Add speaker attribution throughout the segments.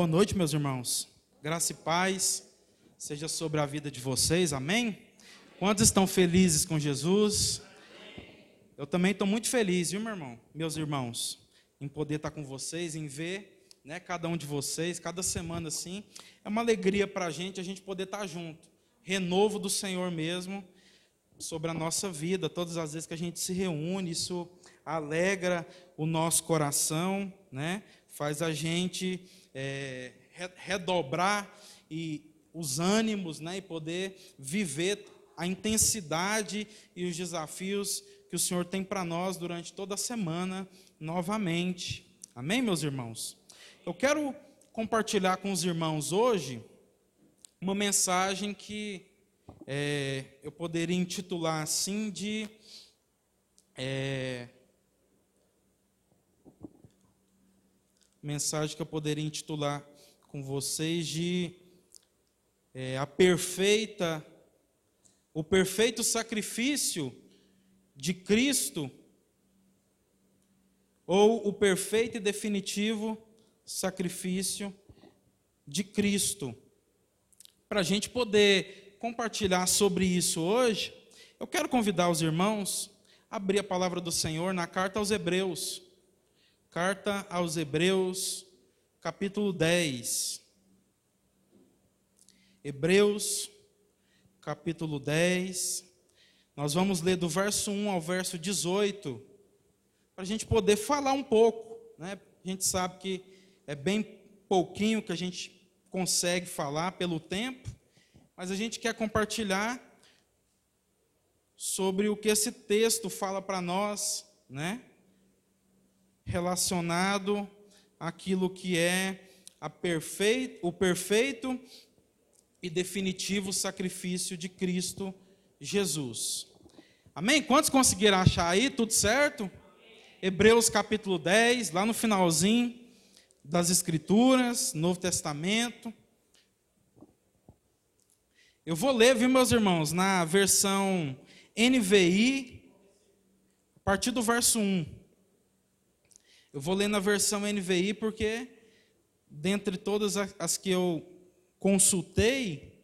Speaker 1: Boa noite, meus irmãos. Graça e paz seja sobre a vida de vocês, amém? Quantos estão felizes com Jesus? Eu também estou muito feliz, viu, meu irmão? Meus irmãos, em poder estar com vocês, em ver né, cada um de vocês, cada semana assim. É uma alegria para a gente, a gente poder estar junto. Renovo do Senhor mesmo sobre a nossa vida, todas as vezes que a gente se reúne, isso alegra o nosso coração, né? faz a gente é, redobrar e os ânimos né? e poder viver a intensidade e os desafios que o Senhor tem para nós durante toda a semana novamente. Amém, meus irmãos? Eu quero compartilhar com os irmãos hoje uma mensagem que é, eu poderia intitular assim de é, mensagem que eu poderia intitular com vocês de é, a perfeita o perfeito sacrifício de Cristo ou o perfeito e definitivo sacrifício de Cristo. Para a gente poder compartilhar sobre isso hoje, eu quero convidar os irmãos a abrir a palavra do Senhor na carta aos Hebreus. Carta aos Hebreus, capítulo 10. Hebreus, capítulo 10. Nós vamos ler do verso 1 ao verso 18, para a gente poder falar um pouco. Né? A gente sabe que é bem pouquinho que a gente consegue falar pelo tempo, mas a gente quer compartilhar sobre o que esse texto fala para nós, né? Relacionado àquilo que é perfeito, o perfeito e definitivo sacrifício de Cristo Jesus. Amém? Quantos conseguiram achar aí? Tudo certo? Hebreus capítulo 10, lá no finalzinho das Escrituras, Novo Testamento. Eu vou ler, viu, meus irmãos, na versão NVI, a partir do verso 1. Eu vou ler na versão NVI porque, dentre todas as que eu consultei,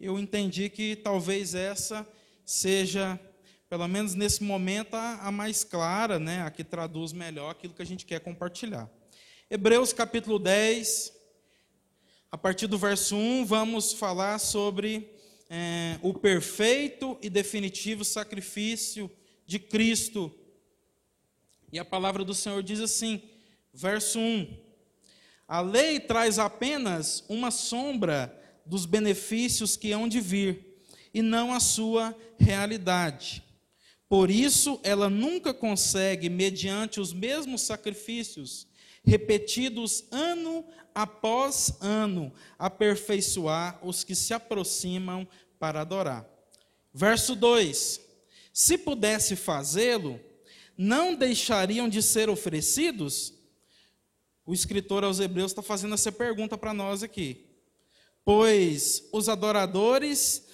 Speaker 1: eu entendi que talvez essa seja, pelo menos nesse momento, a, mais clara, né, a que traduz melhor aquilo que a gente quer compartilhar. Hebreus capítulo 10, a partir do verso 1, vamos falar sobre é, o perfeito e definitivo sacrifício de Cristo. E a palavra do Senhor diz assim, verso 1: A lei traz apenas uma sombra dos benefícios que hão de vir, e não a sua realidade. Por isso, ela nunca consegue, mediante os mesmos sacrifícios, repetidos ano após ano, aperfeiçoar os que se aproximam para adorar. Verso 2: Se pudesse fazê-lo, não deixariam de ser oferecidos? O escritor aos Hebreus está fazendo essa pergunta para nós aqui. Pois os adoradores,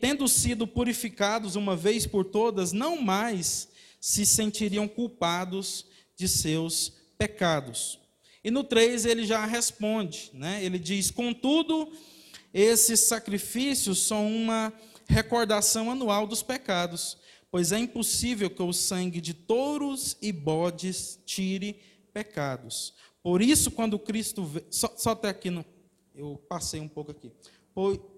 Speaker 1: tendo sido purificados uma vez por todas, não mais se sentiriam culpados de seus pecados. E no 3 ele já responde, né? ele diz: Contudo, esses sacrifícios são uma recordação anual dos pecados, pois é impossível que o sangue de touros e bodes tire pecados. Por isso, quando Cristo. Veio, só, só até aqui, no, eu passei um pouco aqui.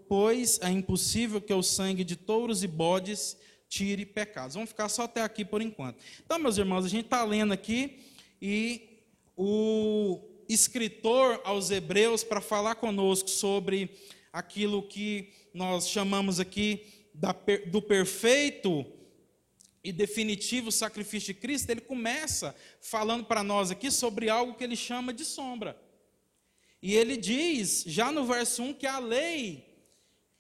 Speaker 1: Pois é impossível que o sangue de touros e bodes tire pecados. Vamos ficar só até aqui por enquanto. Então, meus irmãos, a gente está lendo aqui e o escritor aos Hebreus, para falar conosco sobre aquilo que nós chamamos aqui do perfeito e definitivo sacrifício de Cristo, ele começa falando para nós aqui sobre algo que ele chama de sombra. E ele diz, já no verso 1, que a lei,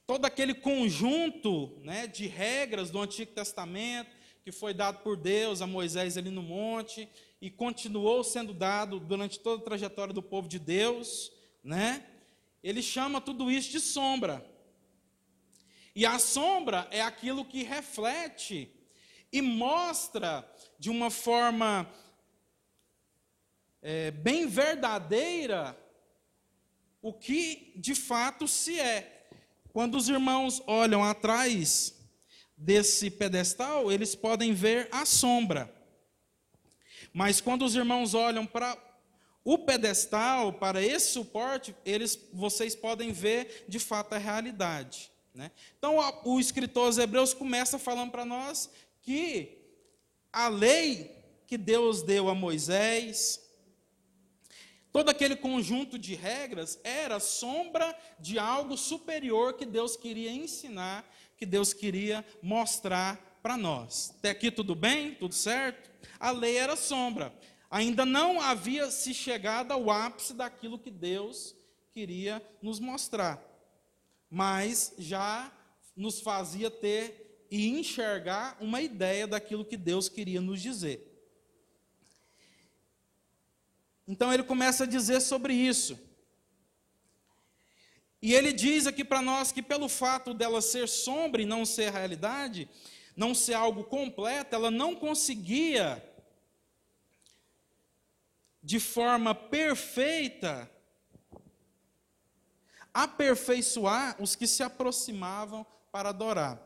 Speaker 1: todo aquele conjunto né, de regras do Antigo Testamento, que foi dado por Deus a Moisés ali no monte, e continuou sendo dado durante toda a trajetória do povo de Deus, né? Ele chama tudo isso de sombra. E a sombra é aquilo que reflete e mostra de uma forma é, bem verdadeira o que de fato se é. Quando os irmãos olham atrás desse pedestal, eles podem ver a sombra. Mas quando os irmãos olham para o pedestal, para esse suporte, eles, vocês podem ver de fato a realidade. Né? Então, o escritor aos Hebreus começa falando para nós que a lei que Deus deu a Moisés, todo aquele conjunto de regras, era sombra de algo superior que Deus queria ensinar, que Deus queria mostrar para nós. Até aqui tudo bem? Tudo certo? A lei era sombra. Ainda não havia se chegado ao ápice daquilo que Deus queria nos mostrar. Mas já nos fazia ter e enxergar uma ideia daquilo que Deus queria nos dizer. Então ele começa a dizer sobre isso. E ele diz aqui para nós que, pelo fato dela ser sombra e não ser realidade, não ser algo completo, ela não conseguia, de forma perfeita, aperfeiçoar os que se aproximavam para adorar.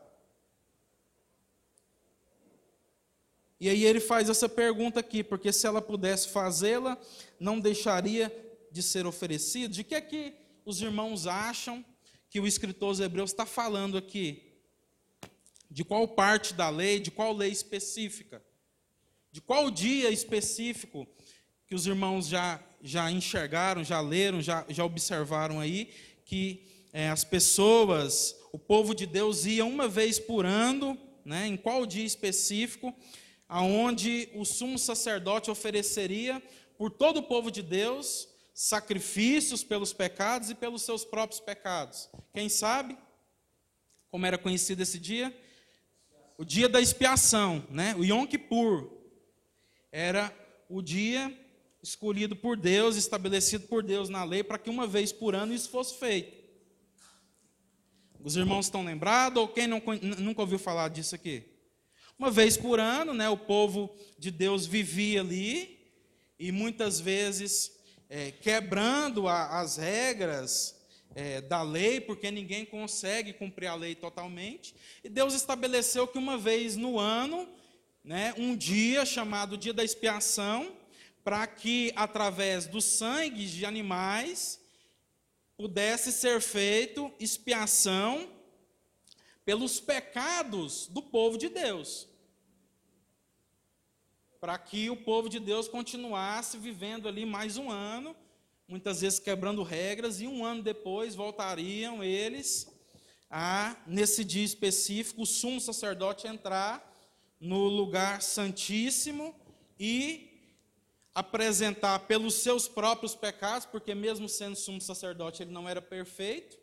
Speaker 1: E aí ele faz essa pergunta aqui, porque se ela pudesse fazê-la, não deixaria de ser oferecido. De que é que os irmãos acham que o escritor aos Hebreus está falando aqui? De qual parte da lei, de qual lei específica? De qual dia específico que os irmãos já, já enxergaram, já leram, já, já observaram aí, que é, as pessoas, o povo de Deus ia uma vez por ano, né, em qual dia específico, aonde o sumo sacerdote ofereceria por todo o povo de Deus sacrifícios pelos pecados e pelos seus próprios pecados. Quem sabe como era conhecido esse dia? O dia da expiação, né? O Yom Kippur era o dia escolhido por Deus, estabelecido por Deus na lei, para que uma vez por ano isso fosse feito. Os irmãos estão lembrados ou quem não, nunca ouviu falar disso aqui? Uma vez por ano, né, o povo de Deus vivia ali e muitas vezes é, quebrando a, as regras é, da lei, porque ninguém consegue cumprir a lei totalmente. E Deus estabeleceu que uma vez no ano, né, um dia chamado Dia da Expiação, para que através do sangue de animais pudesse ser feito expiação pelos pecados do povo de Deus para que o povo de Deus continuasse vivendo ali mais um ano, muitas vezes quebrando regras, e um ano depois voltariam eles a, nesse dia específico, o sumo sacerdote entrar no lugar santíssimo e apresentar pelos seus próprios pecados, porque mesmo sendo sumo sacerdote, ele não era perfeito,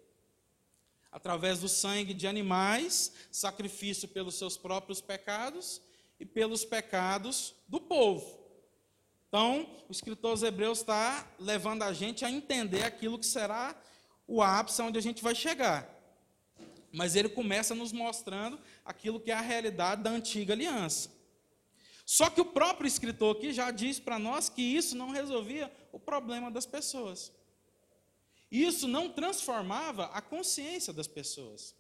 Speaker 1: através do sangue de animais, sacrifício pelos seus próprios pecados, e pelos pecados do povo. Então, o escritor aos Hebreus está levando a gente a entender aquilo que será o ápice onde a gente vai chegar. Mas ele começa nos mostrando aquilo que é a realidade da antiga aliança. Só que o próprio escritor aqui já diz para nós que isso não resolvia o problema das pessoas. Isso não transformava a consciência das pessoas.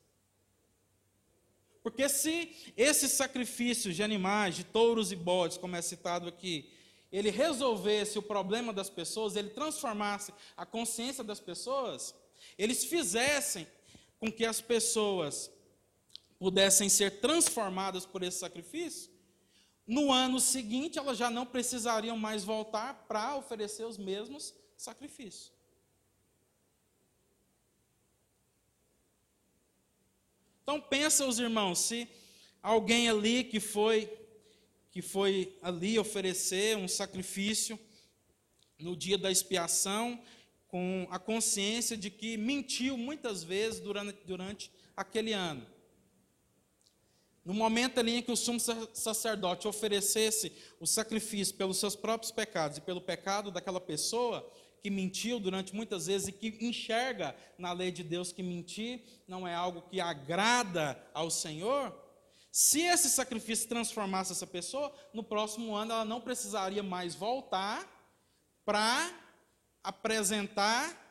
Speaker 1: Porque se esse sacrifício de animais, de touros e bodes, como é citado aqui, ele resolvesse o problema das pessoas, ele transformasse a consciência das pessoas, eles fizessem com que as pessoas pudessem ser transformadas por esse sacrifício, no ano seguinte elas já não precisariam mais voltar para oferecer os mesmos sacrifícios. Então pensa os irmãos, se alguém ali que foi que foi ali oferecer um sacrifício no dia da expiação, com a consciência de que mentiu muitas vezes durante, durante aquele ano. No momento ali em que o sumo sacerdote oferecesse o sacrifício pelos seus próprios pecados e pelo pecado daquela pessoa, que mentiu durante muitas vezes e que enxerga na lei de Deus que mentir não é algo que agrada ao Senhor, se esse sacrifício transformasse essa pessoa, no próximo ano ela não precisaria mais voltar para apresentar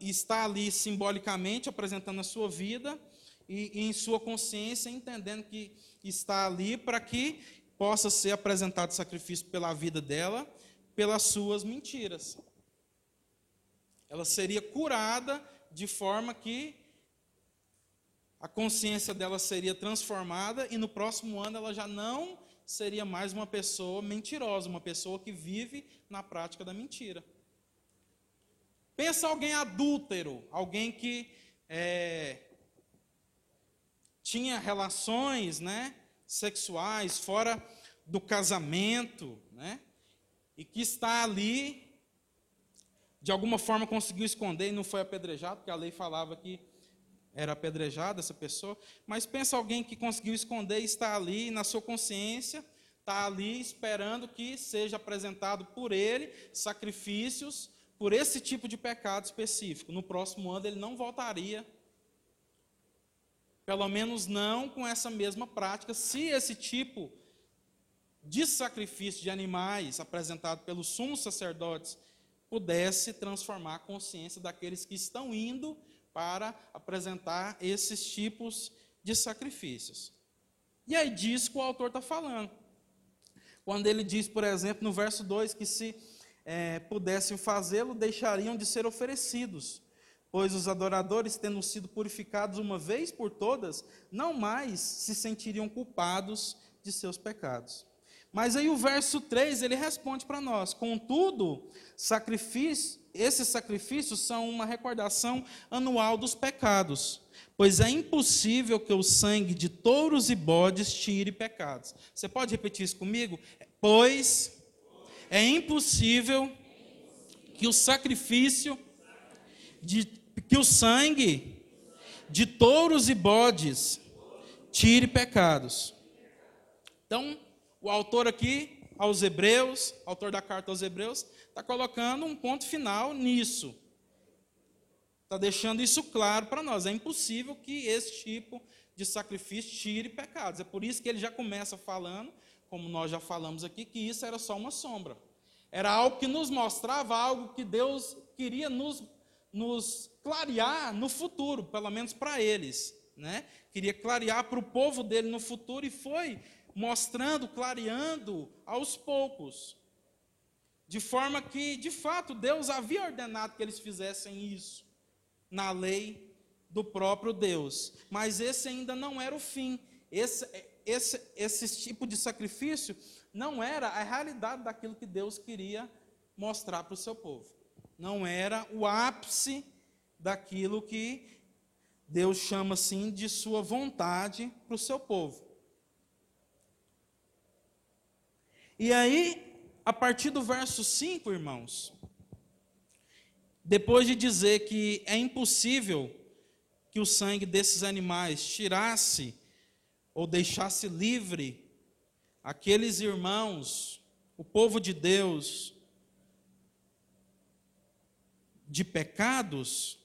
Speaker 1: está ali simbolicamente apresentando a sua vida e, e em sua consciência entendendo que está ali para que possa ser apresentado sacrifício pela vida dela, pelas suas mentiras. Ela seria curada de forma que a consciência dela seria transformada e no próximo ano ela já não seria mais uma pessoa mentirosa, uma pessoa que vive na prática da mentira. Pensa alguém adúltero, alguém que é, tinha relações, né, sexuais fora do casamento, né, e que está ali de alguma forma conseguiu esconder e não foi apedrejado, porque a lei falava que era apedrejada essa pessoa. Mas pensa alguém que conseguiu esconder e está ali na sua consciência, está ali esperando que seja apresentado por ele sacrifícios por esse tipo de pecado específico. No próximo ano ele não voltaria, pelo menos não com essa mesma prática, se esse tipo de sacrifício de animais apresentado pelos sumos sacerdotes pudesse transformar a consciência daqueles que estão indo para apresentar esses tipos de sacrifícios. E aí diz que o autor está falando. Quando ele diz, por exemplo, no verso 2, que se é, pudessem fazê-lo, deixariam de ser oferecidos, pois os adoradores, tendo sido purificados uma vez por todas, não mais se sentiriam culpados de seus pecados. Mas aí o verso 3, ele responde para nós: Contudo, sacrifício, esses sacrifícios são uma recordação anual dos pecados, pois é impossível que o sangue de touros e bodes tire pecados. Você pode repetir isso comigo? Pois é impossível que o sacrifício de que o sangue de touros e bodes tire pecados. Então, o autor aqui, aos Hebreus, autor da carta aos Hebreus, está colocando um ponto final nisso. Está deixando isso claro para nós. É impossível que esse tipo de sacrifício tire pecados. É por isso que ele já começa falando, como nós já falamos aqui, que isso era só uma sombra. Era algo que nos mostrava algo que Deus queria nos, nos clarear no futuro, pelo menos para eles. Né? Queria clarear para o povo dele no futuro e foi mostrando, clareando aos poucos. De forma que, de fato, Deus havia ordenado que eles fizessem isso na lei do próprio Deus. Mas esse ainda não era o fim. Esse, esse, esse tipo de sacrifício não era a realidade daquilo que Deus queria mostrar para o seu povo. Não era o ápice daquilo que Deus chama assim de sua vontade para o seu povo. E aí, a partir do verso 5, irmãos, depois de dizer que é impossível que o sangue desses animais tirasse ou deixasse livre aqueles irmãos, o povo de Deus, de pecados,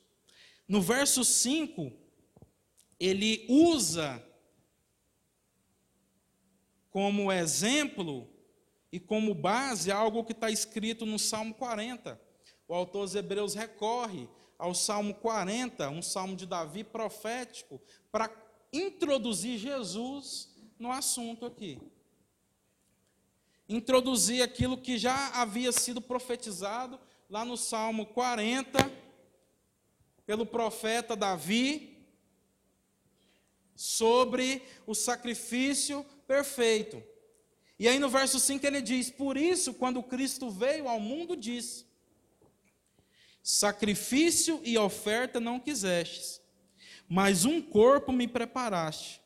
Speaker 1: no verso 5, ele usa como exemplo e como base algo que está escrito no Salmo 40. O autor dos Hebreus recorre ao Salmo 40, um salmo de Davi profético, para introduzir Jesus no assunto aqui. Introduzir aquilo que já havia sido profetizado lá no Salmo 40, pelo profeta Davi, sobre o sacrifício perfeito. E aí no verso 5 ele diz: Por isso, quando Cristo veio ao mundo, disse: Sacrifício e oferta não quisestes, mas um corpo me preparaste.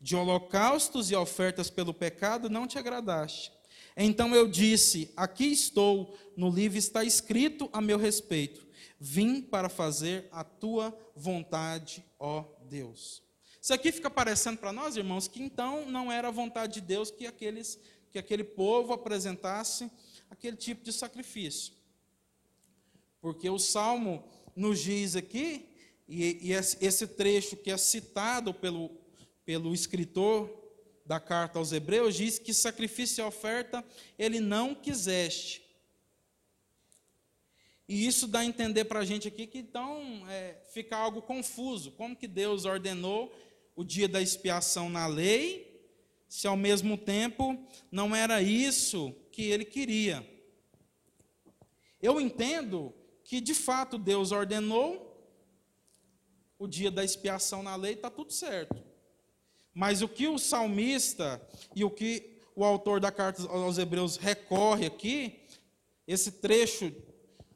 Speaker 1: De holocaustos e ofertas pelo pecado não te agradaste. Então eu disse: Aqui estou, no livro está escrito a meu respeito. Vim para fazer a tua vontade, ó Deus. Isso aqui fica parecendo para nós, irmãos, que então não era a vontade de Deus que, aqueles, que aquele povo apresentasse aquele tipo de sacrifício. Porque o Salmo nos diz aqui, e, e esse trecho que é citado pelo, pelo escritor da carta aos Hebreus, diz que sacrifício e oferta ele não quiseste. E isso dá a entender para a gente aqui que então é, fica algo confuso. Como que Deus ordenou o dia da expiação na lei, se ao mesmo tempo não era isso que ele queria? Eu entendo que de fato Deus ordenou o dia da expiação na lei, está tudo certo. Mas o que o salmista e o que o autor da carta aos Hebreus recorre aqui, esse trecho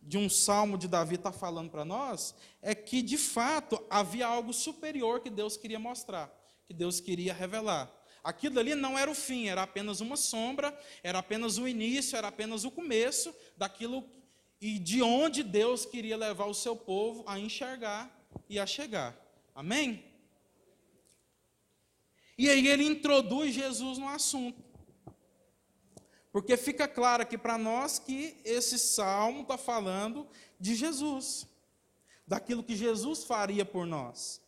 Speaker 1: de um salmo de Davi está falando para nós, é que de fato havia algo superior que Deus queria mostrar, que Deus queria revelar. Aquilo ali não era o fim, era apenas uma sombra, era apenas o início, era apenas o começo daquilo e de onde Deus queria levar o seu povo a enxergar e a chegar. Amém? E aí ele introduz Jesus no assunto. Porque fica claro aqui para nós que esse salmo está falando de Jesus, daquilo que Jesus faria por nós.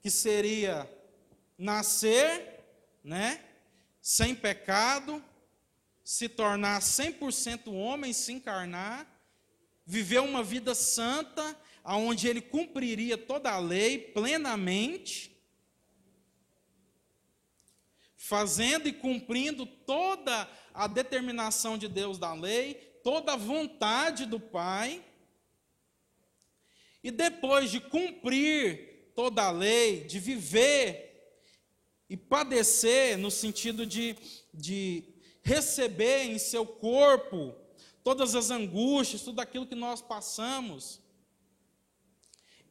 Speaker 1: Que seria nascer, né, sem pecado, se tornar 100% homem, se encarnar, viver uma vida santa, aonde ele cumpriria toda a lei plenamente, fazendo e cumprindo toda a determinação de Deus da lei, toda a vontade do Pai. E depois de cumprir toda a lei, de viver e padecer, no sentido de, de receber em seu corpo todas as angústias, tudo aquilo que nós passamos,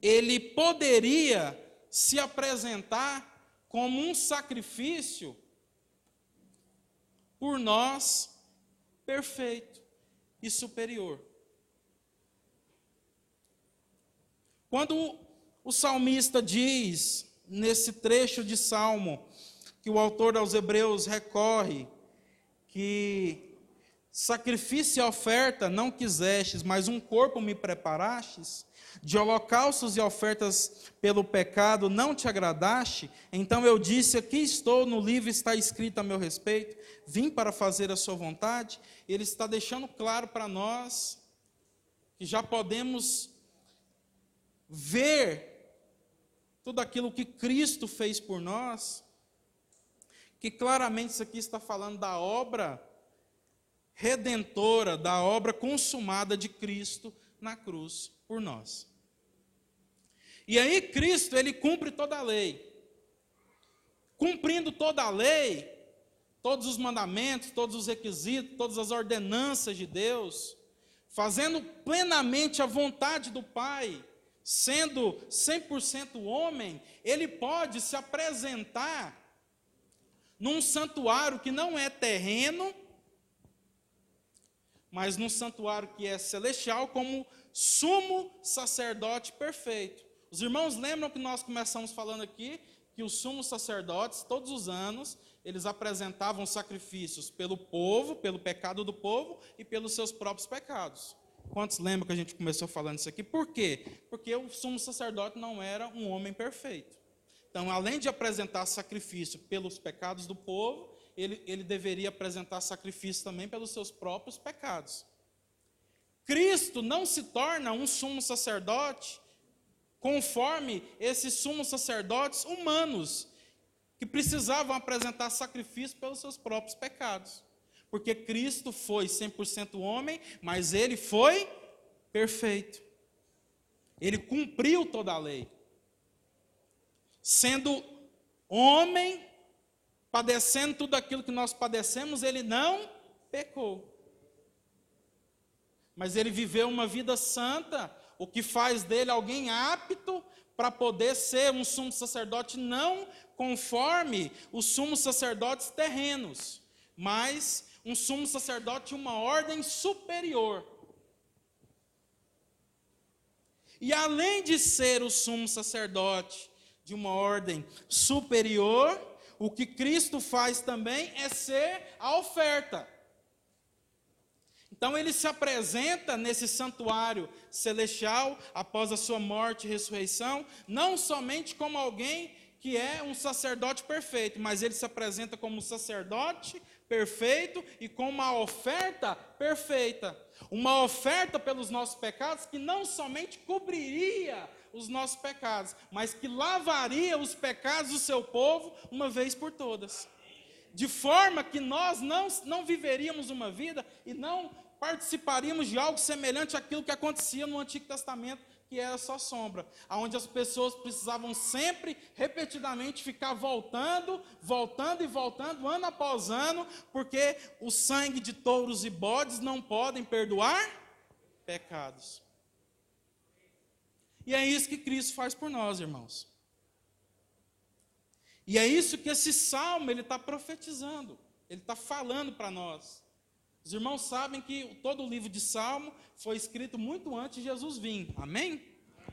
Speaker 1: ele poderia se apresentar como um sacrifício por nós perfeito e superior. Quando o salmista diz, nesse trecho de salmo, que o autor aos Hebreus recorre, que Sacrifício e oferta não quisestes, mas um corpo me preparastes. De holocaustos e ofertas pelo pecado não te agradaste. Então eu disse: Aqui estou, no livro está escrito a meu respeito. Vim para fazer a sua vontade. Ele está deixando claro para nós que já podemos ver tudo aquilo que Cristo fez por nós. Que claramente isso aqui está falando da obra redentora da obra consumada de Cristo na cruz por nós. E aí Cristo, ele cumpre toda a lei. Cumprindo toda a lei, todos os mandamentos, todos os requisitos, todas as ordenanças de Deus, fazendo plenamente a vontade do Pai, sendo 100% homem, ele pode se apresentar num santuário que não é terreno, mas num santuário que é celestial, como sumo sacerdote perfeito. Os irmãos lembram que nós começamos falando aqui que os sumos sacerdotes, todos os anos, eles apresentavam sacrifícios pelo povo, pelo pecado do povo e pelos seus próprios pecados. Quantos lembram que a gente começou falando isso aqui? Por quê? Porque o sumo sacerdote não era um homem perfeito. Então, além de apresentar sacrifício pelos pecados do povo, ele, ele deveria apresentar sacrifício também pelos seus próprios pecados. Cristo não se torna um sumo sacerdote conforme esses sumos sacerdotes humanos, que precisavam apresentar sacrifício pelos seus próprios pecados. Porque Cristo foi 100% homem, mas ele foi perfeito. Ele cumpriu toda a lei. Sendo homem, padecendo tudo aquilo que nós padecemos, ele não pecou. Mas ele viveu uma vida santa, o que faz dele alguém apto para poder ser um sumo sacerdote não conforme os sumos sacerdotes terrenos, mas um sumo sacerdote de uma ordem superior. E além de ser o sumo sacerdote de uma ordem superior, o que Cristo faz também é ser a oferta. Então ele se apresenta nesse santuário celestial após a sua morte e ressurreição, não somente como alguém que é um sacerdote perfeito, mas ele se apresenta como um sacerdote perfeito e com uma oferta perfeita. Uma oferta pelos nossos pecados que não somente cobriria os nossos pecados, mas que lavaria os pecados do seu povo uma vez por todas. De forma que nós não, não viveríamos uma vida e não participaríamos de algo semelhante àquilo que acontecia no Antigo Testamento, que era só sombra, aonde as pessoas precisavam sempre, repetidamente, ficar voltando, voltando e voltando, ano após ano, porque o sangue de touros e bodes não podem perdoar pecados. E é isso que Cristo faz por nós, irmãos. E é isso que esse salmo ele está profetizando, ele está falando para nós. Os irmãos sabem que todo o livro de Salmo foi escrito muito antes de Jesus vir, amém?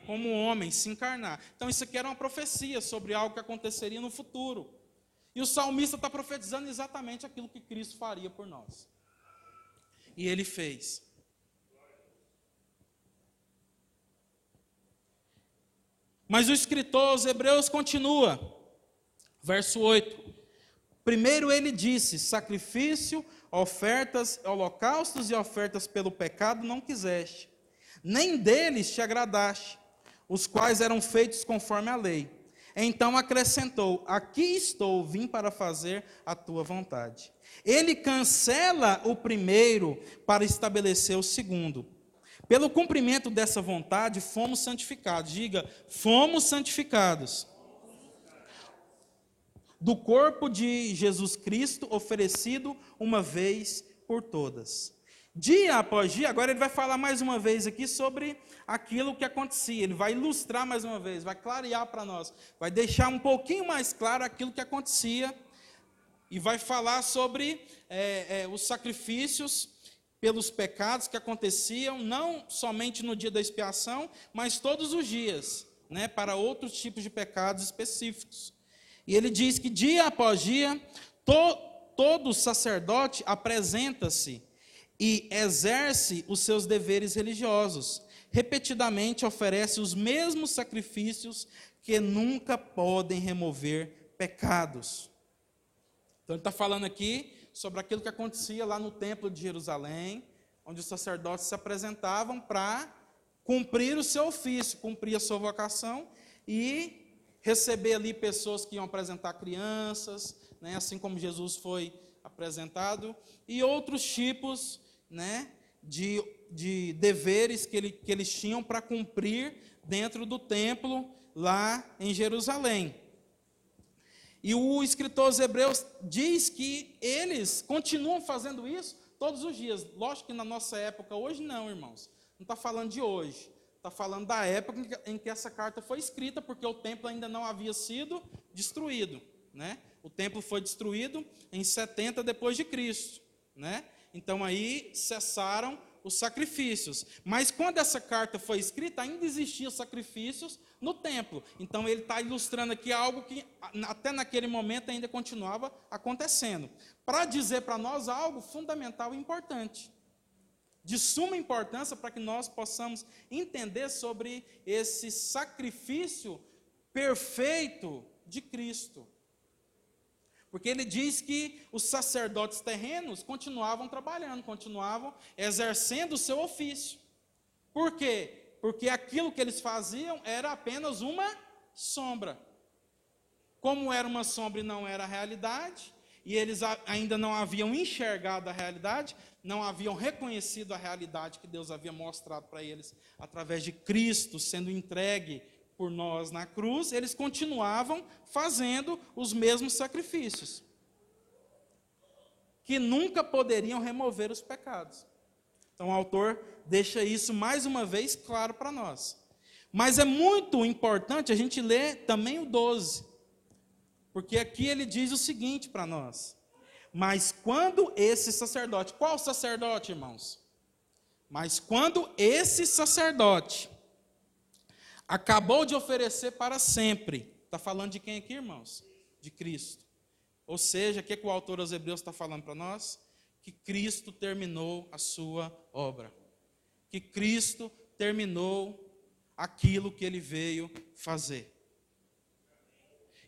Speaker 1: Como homem, se encarnar. Então, isso aqui era uma profecia sobre algo que aconteceria no futuro. E o salmista está profetizando exatamente aquilo que Cristo faria por nós. E ele fez. Mas o escritor aos Hebreus continua, verso 8. Primeiro ele disse: sacrifício, ofertas, holocaustos e ofertas pelo pecado não quiseste, nem deles te agradaste, os quais eram feitos conforme a lei. Então acrescentou: Aqui estou, vim para fazer a tua vontade. Ele cancela o primeiro para estabelecer o segundo. Pelo cumprimento dessa vontade, fomos santificados. Diga, fomos santificados. Do corpo de Jesus Cristo, oferecido uma vez por todas. Dia após dia, agora ele vai falar mais uma vez aqui sobre aquilo que acontecia. Ele vai ilustrar mais uma vez, vai clarear para nós, vai deixar um pouquinho mais claro aquilo que acontecia e vai falar sobre é, é, os sacrifícios pelos pecados que aconteciam, não somente no dia da expiação, mas todos os dias, né, para outros tipos de pecados específicos. E ele diz que dia após dia, to, todo sacerdote apresenta-se e exerce os seus deveres religiosos. Repetidamente oferece os mesmos sacrifícios que nunca podem remover pecados. Então, ele está falando aqui sobre aquilo que acontecia lá no templo de Jerusalém, onde os sacerdotes se apresentavam para cumprir o seu ofício, cumprir a sua vocação e receber ali pessoas que iam apresentar crianças, né, assim como Jesus foi apresentado, e outros tipos né, de, de deveres que, ele, que eles tinham para cumprir dentro do templo lá em Jerusalém. E o escritor aos Hebreus diz que eles continuam fazendo isso todos os dias. Lógico que na nossa época, hoje não, irmãos. Não está falando de hoje. Está falando da época em que essa carta foi escrita, porque o templo ainda não havia sido destruído. Né? O templo foi destruído em 70 depois de Cristo. Né? Então aí cessaram os sacrifícios. Mas quando essa carta foi escrita, ainda existiam sacrifícios no templo. Então ele está ilustrando aqui algo que até naquele momento ainda continuava acontecendo. Para dizer para nós algo fundamental e importante. De suma importância para que nós possamos entender sobre esse sacrifício perfeito de Cristo. Porque ele diz que os sacerdotes terrenos continuavam trabalhando, continuavam exercendo o seu ofício. Por quê? Porque aquilo que eles faziam era apenas uma sombra. Como era uma sombra e não era a realidade, e eles ainda não haviam enxergado a realidade, não haviam reconhecido a realidade que Deus havia mostrado para eles através de Cristo sendo entregue por nós na cruz, eles continuavam fazendo os mesmos sacrifícios, que nunca poderiam remover os pecados. Então o autor deixa isso mais uma vez claro para nós. Mas é muito importante a gente ler também o 12, porque aqui ele diz o seguinte para nós: Mas quando esse sacerdote, qual sacerdote, irmãos? Mas quando esse sacerdote acabou de oferecer para sempre. Está falando de quem aqui, irmãos? De Cristo. Ou seja, o que, que o autor aos Hebreus está falando para nós? Que Cristo terminou a sua obra. Que Cristo terminou aquilo que ele veio fazer.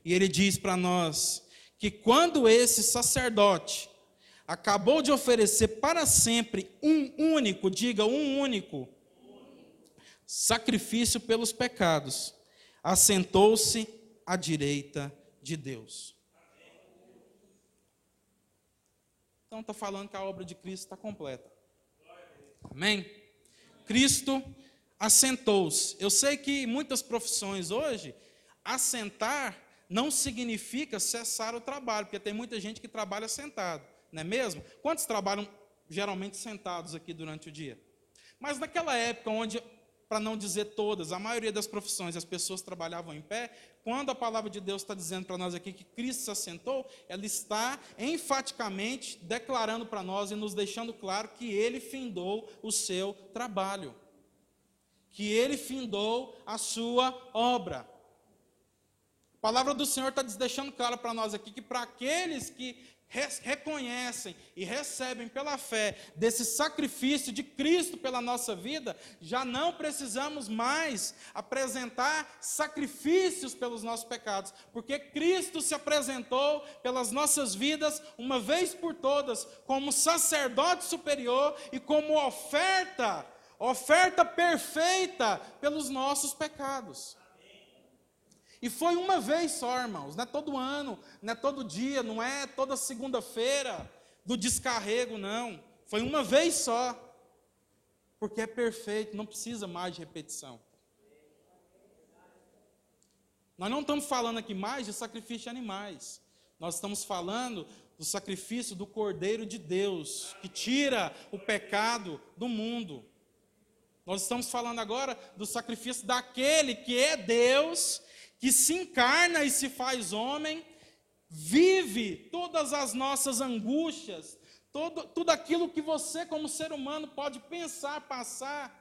Speaker 1: E ele diz para nós que quando esse sacerdote acabou de oferecer para sempre um único, diga um único, sacrifício pelos pecados, assentou-se à direita de Deus. Então está falando que a obra de Cristo está completa. Amém? Cristo assentou-se. Eu sei que muitas profissões hoje, assentar não significa cessar o trabalho, porque tem muita gente que trabalha sentado, não é mesmo? Quantos trabalham geralmente sentados aqui durante o dia? Mas naquela época onde para não dizer todas, a maioria das profissões as pessoas trabalhavam em pé, quando a palavra de Deus está dizendo para nós aqui que Cristo se assentou, ela está enfaticamente declarando para nós e nos deixando claro que ele findou o seu trabalho, que ele findou a sua obra. A palavra do Senhor está deixando claro para nós aqui que para aqueles que reconhecem e recebem pela fé desse sacrifício de Cristo pela nossa vida, já não precisamos mais apresentar sacrifícios pelos nossos pecados, porque Cristo se apresentou pelas nossas vidas uma vez por todas como sacerdote superior e como oferta, oferta perfeita pelos nossos pecados. E foi uma vez só, irmãos, não é todo ano, não é todo dia, não é toda segunda-feira do descarrego, não. Foi uma vez só. Porque é perfeito, não precisa mais de repetição. Nós não estamos falando aqui mais de sacrifício de animais. Nós estamos falando do sacrifício do Cordeiro de Deus, que tira o pecado do mundo. Nós estamos falando agora do sacrifício daquele que é Deus que se encarna e se faz homem, vive todas as nossas angústias, todo, tudo aquilo que você, como ser humano, pode pensar, passar,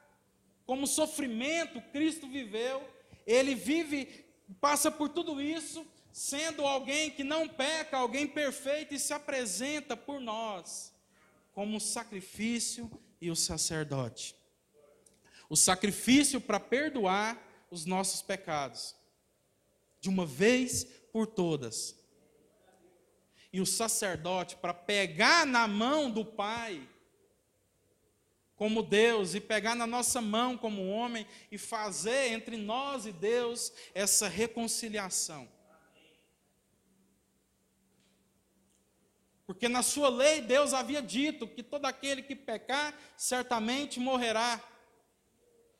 Speaker 1: como sofrimento, Cristo viveu, ele vive, passa por tudo isso, sendo alguém que não peca, alguém perfeito e se apresenta por nós como o sacrifício e o sacerdote. O sacrifício para perdoar os nossos pecados de uma vez por todas. E o sacerdote, para pegar na mão do Pai, como Deus, e pegar na nossa mão como homem, e fazer entre nós e Deus essa reconciliação. Porque na sua lei Deus havia dito que todo aquele que pecar certamente morrerá.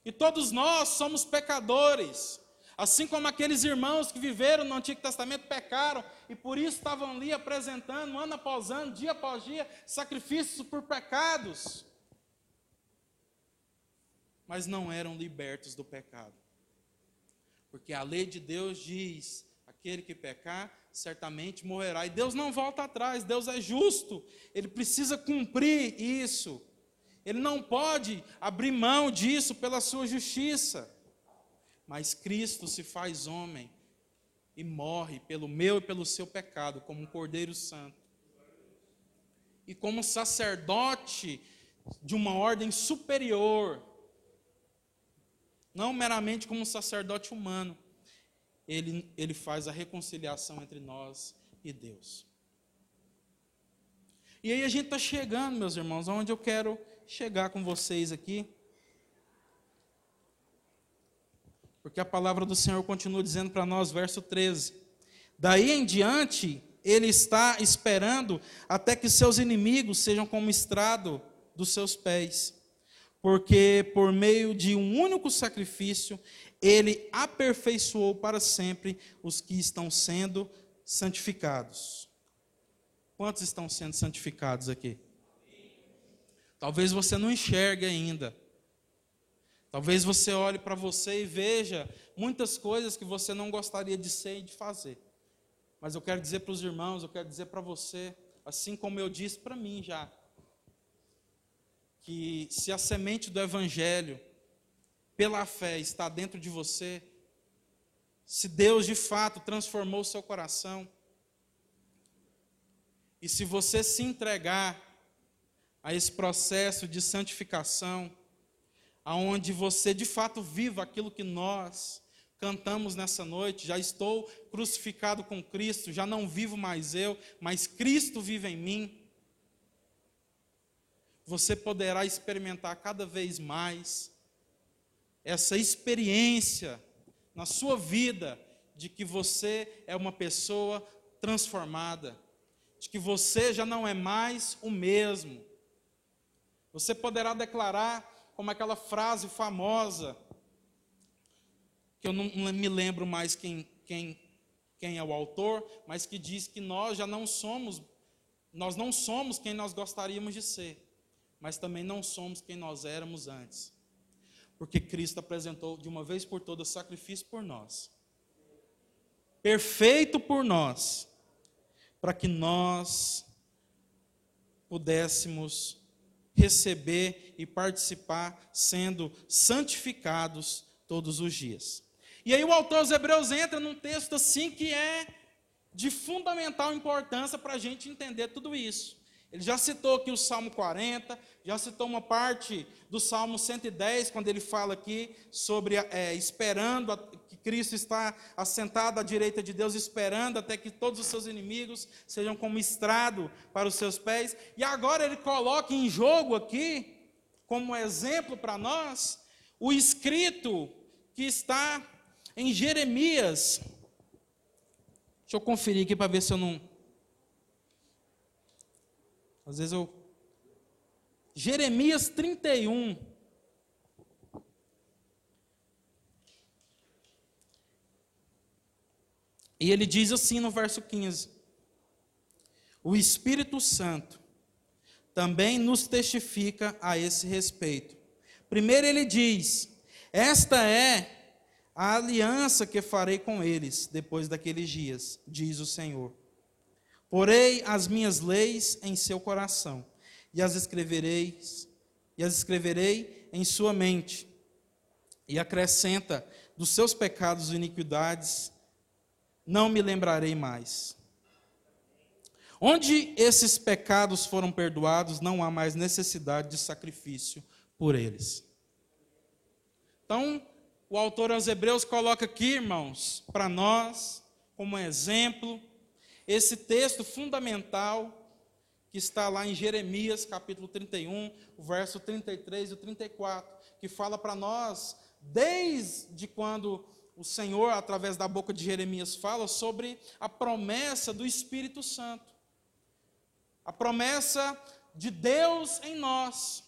Speaker 1: E todos nós somos pecadores. Assim como aqueles irmãos que viveram no Antigo Testamento pecaram e por isso estavam ali apresentando, ano após ano, dia após dia, sacrifícios por pecados. Mas não eram libertos do pecado. Porque a lei de Deus diz: aquele que pecar, certamente morrerá. E Deus não volta atrás, Deus é justo, ele precisa cumprir isso. Ele não pode abrir mão disso pela sua justiça. Mas Cristo se faz homem e morre pelo meu e pelo seu pecado, como um Cordeiro Santo. E como sacerdote de uma ordem superior, não meramente como um sacerdote humano, ele, ele faz a reconciliação entre nós e Deus. E aí a gente está chegando, meus irmãos, aonde eu quero chegar com vocês aqui. Porque a palavra do Senhor continua dizendo para nós, verso 13: Daí em diante, ele está esperando até que seus inimigos sejam como estrado dos seus pés. Porque por meio de um único sacrifício, ele aperfeiçoou para sempre os que estão sendo santificados. Quantos estão sendo santificados aqui? Talvez você não enxergue ainda. Talvez você olhe para você e veja muitas coisas que você não gostaria de ser e de fazer. Mas eu quero dizer para os irmãos, eu quero dizer para você, assim como eu disse para mim já, que se a semente do Evangelho, pela fé, está dentro de você, se Deus de fato transformou o seu coração, e se você se entregar a esse processo de santificação, aonde você de fato viva aquilo que nós cantamos nessa noite. Já estou crucificado com Cristo, já não vivo mais eu, mas Cristo vive em mim. você poderá experimentar cada vez mais essa experiência na sua vida de que você é uma pessoa transformada, de que você já não é mais o mesmo. Você poderá declarar como aquela frase famosa, que eu não, me lembro mais quem, quem, quem é o autor, mas que diz que nós já não somos, nós não somos quem nós gostaríamos de ser, mas também não somos quem nós éramos antes. Porque Cristo apresentou de uma vez por todas sacrifício por nós. Perfeito por nós, para que nós pudéssemos receber e participar sendo santificados todos os dias. E aí o autor dos Hebreus entra num texto assim que é de fundamental importância para a gente entender tudo isso. Ele já citou aqui o Salmo 40, já citou uma parte do Salmo 110, quando ele fala aqui sobre é, esperando a, Cristo está assentado à direita de Deus, esperando até que todos os seus inimigos sejam como estrado para os seus pés. E agora ele coloca em jogo aqui, como exemplo para nós, o escrito que está em Jeremias. Deixa eu conferir aqui para ver se eu não às vezes eu. Jeremias 31. E ele diz assim no verso 15: O Espírito Santo também nos testifica a esse respeito. Primeiro ele diz: Esta é a aliança que farei com eles depois daqueles dias, diz o Senhor. Porei as minhas leis em seu coração e as escreverei e as escreverei em sua mente. E acrescenta dos seus pecados e iniquidades não me lembrarei mais. Onde esses pecados foram perdoados, não há mais necessidade de sacrifício por eles. Então, o autor aos Hebreus coloca aqui, irmãos, para nós, como exemplo, esse texto fundamental que está lá em Jeremias, capítulo 31, o verso 33 e 34, que fala para nós, desde quando o Senhor, através da boca de Jeremias, fala sobre a promessa do Espírito Santo, a promessa de Deus em nós,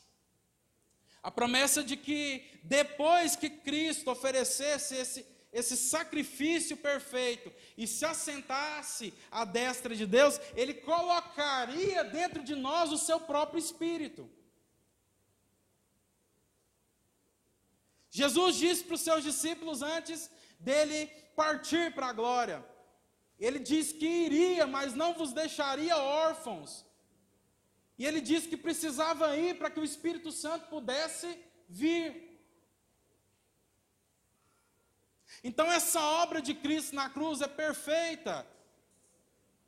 Speaker 1: a promessa de que depois que Cristo oferecesse esse esse sacrifício perfeito e se assentasse à destra de Deus, ele colocaria dentro de nós o seu próprio espírito. Jesus disse para os seus discípulos antes dele partir para a glória. Ele disse que iria, mas não vos deixaria órfãos. E ele disse que precisava ir para que o Espírito Santo pudesse vir. Então, essa obra de Cristo na cruz é perfeita.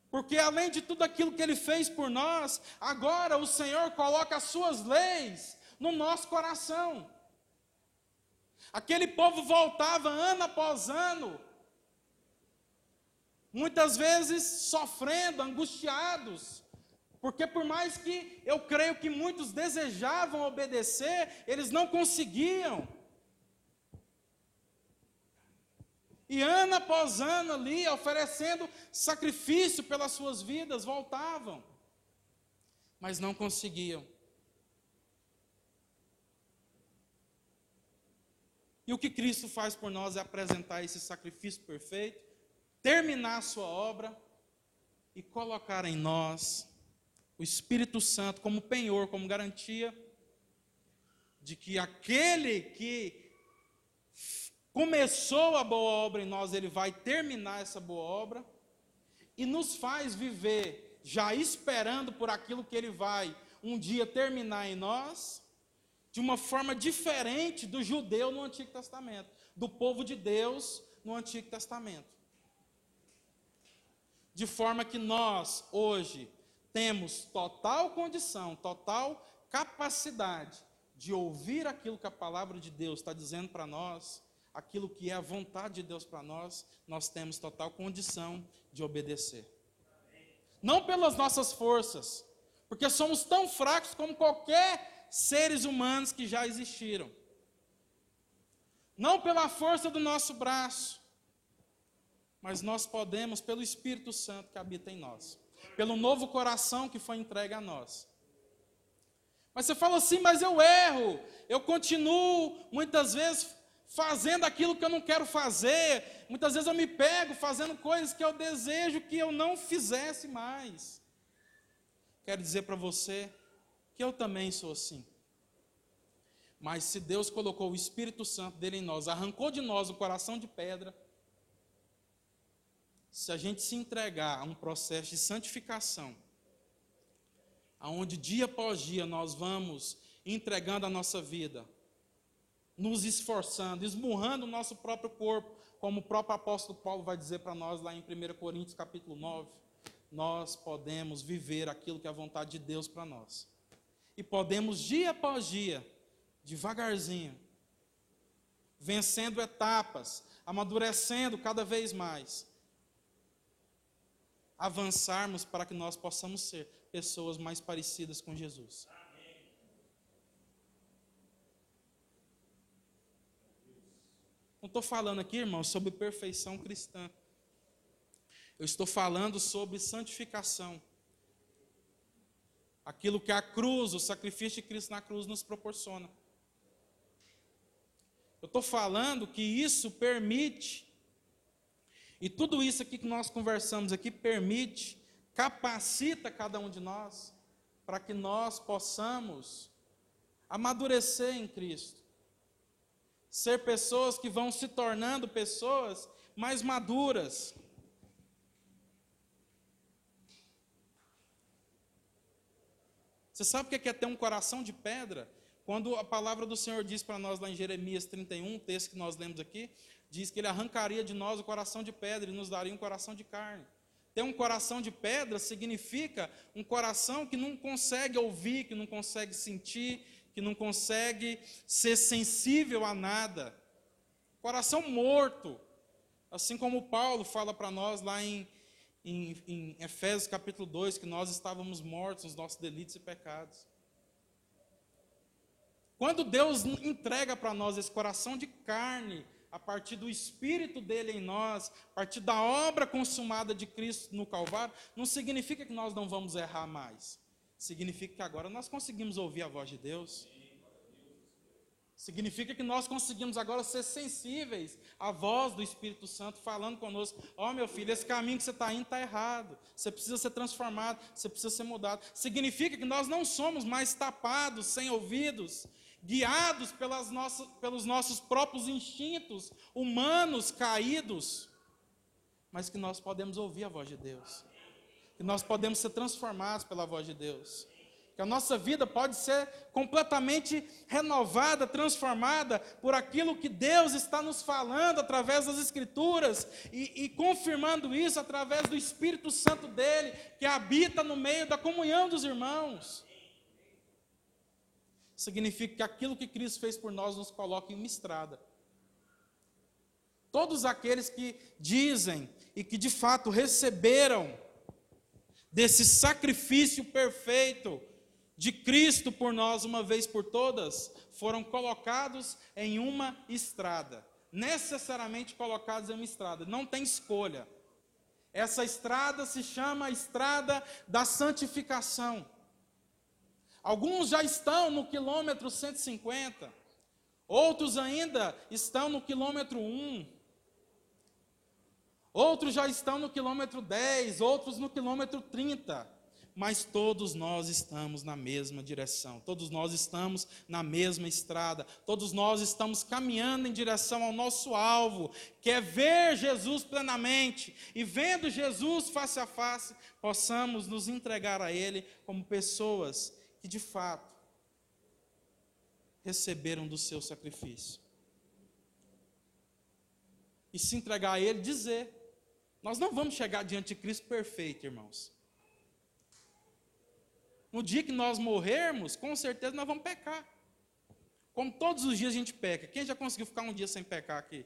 Speaker 1: Porque além de tudo aquilo que ele fez por nós, agora o Senhor coloca as suas leis no nosso coração. Aquele povo voltava ano após ano, muitas vezes sofrendo, angustiados, porque por mais que eu creio que muitos desejavam obedecer, eles não conseguiam. E ano após ano ali, oferecendo sacrifício pelas suas vidas, voltavam. Mas não conseguiam. E o que Cristo faz por nós é apresentar esse sacrifício perfeito, terminar a sua obra e colocar em nós o Espírito Santo como penhor, como garantia de que aquele que começou a boa obra em nós, ele vai terminar essa boa obra e nos faz viver já esperando por aquilo que ele vai um dia terminar em nós, de uma forma diferente do judeu no Antigo Testamento, do povo de Deus no Antigo Testamento. De forma que nós, hoje, temos total condição, total capacidade de ouvir aquilo que a palavra de Deus está dizendo para nós aquilo que é a vontade de Deus para nós, nós temos total condição de obedecer. Não pelas nossas forças, Porque somos tão fracos como qualquer seres humanos que já existiram. Não pela força do nosso braço, mas nós podemos pelo Espírito Santo que habita em nós, pelo novo coração que foi entregue a nós. Mas você fala assim, mas eu erro, eu continuo muitas vezes fazendo aquilo que eu não quero fazer, muitas vezes eu me pego fazendo coisas que eu desejo que eu não fizesse mais. Quero dizer para você que eu também sou assim. Mas se Deus colocou o Espírito Santo dele em nós, arrancou de nós o coração de pedra, se a gente se entregar a um processo de santificação, aonde dia após dia nós vamos entregando a nossa vida, nos esforçando, esmurrando o nosso próprio corpo, como o próprio apóstolo Paulo vai dizer para nós lá em 1 Coríntios capítulo 9, nós podemos viver aquilo que é a vontade de Deus para nós. E podemos, dia após dia, devagarzinho, vencendo etapas, amadurecendo cada vez mais, avançarmos para que nós possamos ser pessoas mais parecidas com Jesus. Não estou falando aqui, irmão, sobre perfeição cristã. Eu estou falando sobre santificação. Aquilo que a cruz, o sacrifício de Cristo na cruz nos proporciona. Eu estou falando que isso permite, e tudo isso aqui que nós conversamos aqui permite, capacita cada um de nós, para que nós possamos amadurecer em Cristo. Ser pessoas que vão se tornando pessoas mais maduras, Você sabe o que é ter um coração de pedra? Quando a palavra do Senhor diz para nós lá em Jeremias 31, texto que nós lemos aqui, diz que ele arrancaria de nós o coração de pedra e nos daria um coração de carne. Ter um coração de pedra significa um coração que não consegue ouvir, que não consegue sentir, que não consegue ser sensível a nada. Coração morto. Assim como Paulo fala para nós lá em em, em Efésios capítulo 2 que nós estávamos mortos nos nossos delitos e pecados. Quando Deus entrega para nós esse coração de carne, a partir do Espírito dele em nós, a partir da obra consumada de Cristo no Calvário, não significa que nós não vamos errar mais. Significa que agora nós conseguimos ouvir a voz de Deus. Significa que nós conseguimos agora ser sensíveis à voz do Espírito Santo falando conosco: Ó oh, meu filho, esse caminho que você está indo está errado. Você precisa ser transformado, você precisa ser mudado. Significa que nós não somos mais tapados, sem ouvidos, guiados pelas nossas, pelos nossos próprios instintos humanos caídos, mas que nós podemos ouvir a voz de Deus, que nós podemos ser transformados pela voz de Deus que a nossa vida pode ser completamente renovada, transformada por aquilo que Deus está nos falando através das Escrituras e, e, confirmando isso através do Espírito Santo dele, que habita no meio da comunhão dos irmãos. Significa que aquilo que Cristo fez por nós nos coloca em uma estrada. Todos aqueles que dizem e que de fato receberam desse sacrifício perfeito, de Cristo por nós uma vez por todas, foram colocados em uma estrada. Necessariamente colocados em uma estrada, não tem escolha. Essa estrada se chama estrada da santificação. Alguns já estão no quilômetro 150, outros ainda estão no quilômetro 1, outros já estão no quilômetro 10, outros no quilômetro 30 mas todos nós estamos na mesma direção, todos nós estamos na mesma estrada, todos nós estamos caminhando em direção ao nosso alvo, que é ver Jesus plenamente, e vendo Jesus face a face, possamos nos entregar a Ele como pessoas que de fato receberam do seu sacrifício. E se entregar a Ele, dizer: Nós não vamos chegar diante de Cristo perfeito, irmãos. No dia que nós morrermos, com certeza nós vamos pecar. Como todos os dias a gente peca. Quem já conseguiu ficar um dia sem pecar aqui?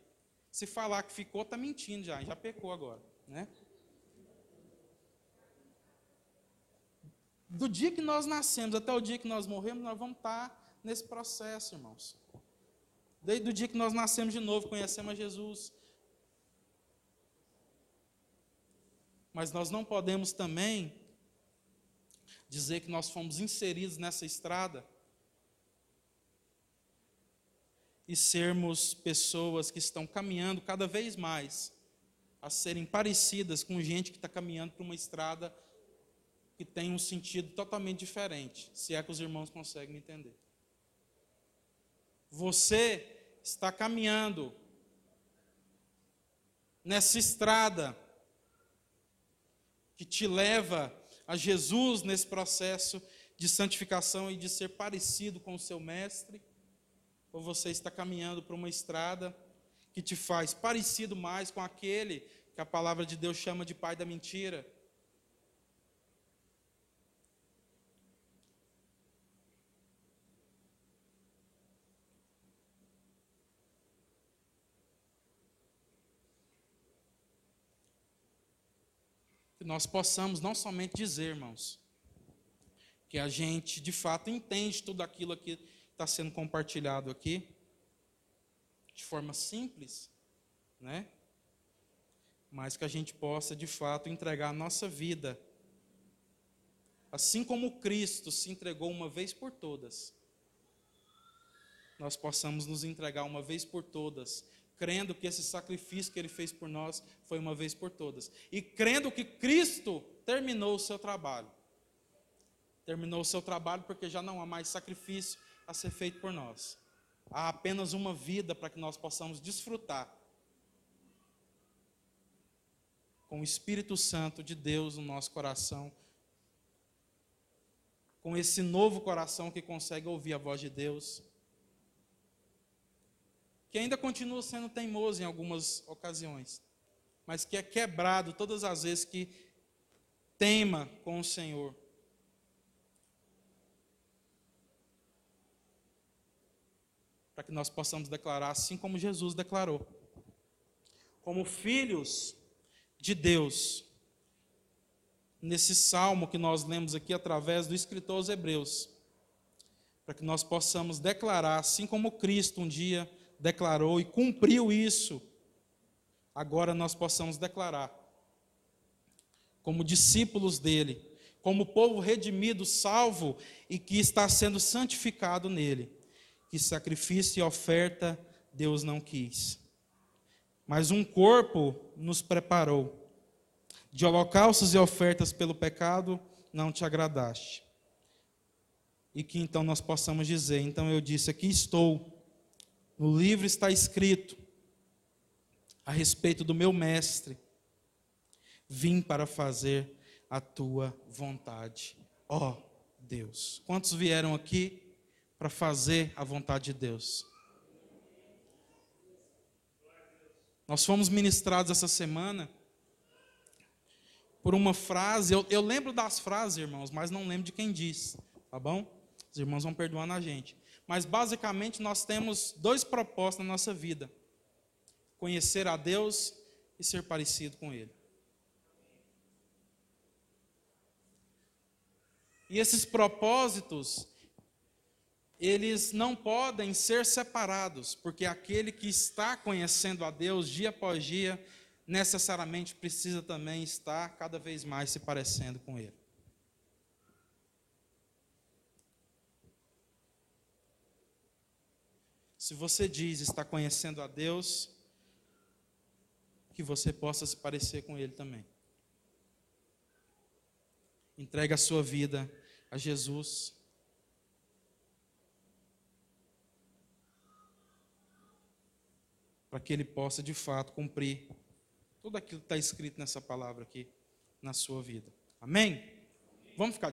Speaker 1: Se falar que ficou, está mentindo já, já pecou agora. Né? do dia que nós nascemos até o dia que nós morremos, nós vamos estar nesse processo, irmãos. Desde o dia que nós nascemos de novo, conhecemos a Jesus. Mas nós não podemos também dizer que nós fomos inseridos nessa estrada e sermos pessoas que estão caminhando cada vez mais a serem parecidas com gente que está caminhando por uma estrada que tem um sentido totalmente diferente, se é que os irmãos conseguem entender. Você está caminhando nessa estrada que te leva a Jesus nesse processo de santificação e de ser parecido com o seu mestre, ou você está caminhando por uma estrada que te faz parecido mais com aquele que a palavra de Deus chama de pai da mentira. Que nós possamos não somente dizer, irmãos, que a gente de fato entende tudo aquilo que está sendo compartilhado aqui, de forma simples, né? Mas que a gente possa de fato entregar a nossa vida, assim como Cristo se entregou uma vez por todas, nós possamos nos entregar uma vez por todas, crendo que esse sacrifício que ele fez por nós foi uma vez por todas, e crendo que Cristo terminou o seu trabalho. Terminou o seu trabalho porque já não há mais sacrifício a ser feito por nós. Há apenas uma vida para que nós possamos desfrutar com o Espírito Santo de Deus no nosso coração, com esse novo coração que consegue ouvir a voz de Deus, que ainda continua sendo teimoso em algumas ocasiões, mas que é quebrado todas as vezes que teima com o Senhor. para que nós possamos declarar assim como Jesus declarou. Como filhos de Deus. Nesse salmo que nós lemos aqui através do escritor aos Hebreus, para que nós possamos declarar, assim como Cristo um dia declarou e cumpriu isso, agora nós possamos declarar, como discípulos dele, como povo redimido, salvo e que está sendo santificado nele que sacrifício e oferta Deus não quis. Mas um corpo nos preparou. De holocaustos e ofertas pelo pecado não te agradaste. E que então nós possamos dizer: então eu disse, aqui estou. No livro está escrito a respeito do meu mestre. Vim para fazer a tua vontade, ó Deus. Quantos vieram aqui para fazer a vontade de Deus. Nós fomos ministrados essa semana por uma frase. Eu, eu, lembro das frases, irmãos, mas não lembro de quem disse, tá bom? Os irmãos vão perdoando a gente. Mas basicamente nós temos dois propósitos na nossa vida: conhecer a Deus e ser parecido com Ele. E esses propósitos, eles não podem ser separados, porque aquele que está conhecendo a Deus dia após dia, necessariamente precisa também estar cada vez mais se parecendo com Ele. Se você diz estar conhecendo a Deus, que você possa se parecer com Ele também. Entregue a sua vida a Jesus. para que ele possa de fato cumprir tudo aquilo que está escrito nessa palavra aqui na sua vida. Amém? Vamos ficar